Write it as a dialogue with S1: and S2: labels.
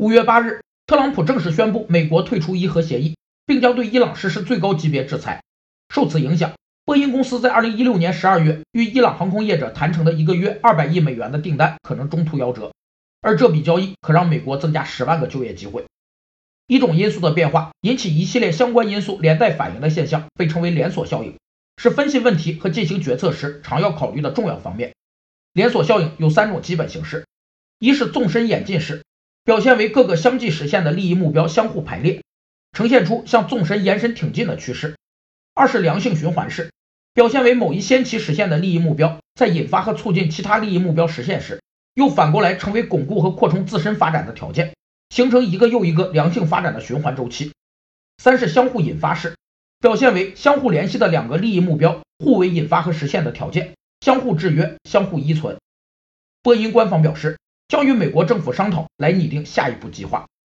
S1: 五月八日，特朗普正式宣布美国退出伊核协议，并将对伊朗实施最高级别制裁。受此影响，波音公司在二零一六年十二月与伊朗航空业者谈成的一个月二百亿美元的订单可能中途夭折，而这笔交易可让美国增加十万个就业机会。一种因素的变化引起一系列相关因素连带反应的现象，被称为连锁效应，是分析问题和进行决策时常要考虑的重要方面。连锁效应有三种基本形式：一是纵深演进式，表现为各个相继实现的利益目标相互排列，呈现出向纵深延伸挺进的趋势；二是良性循环式，表现为某一先期实现的利益目标在引发和促进其他利益目标实现时，又反过来成为巩固和扩充自身发展的条件。形成一个又一个良性发展的循环周期。三是相互引发式，表现为相互联系的两个利益目标互为引发和实现的条件，相互制约、相互依存。波音官方表示，将与美国政府商讨来拟定下一步计划。